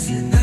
Listen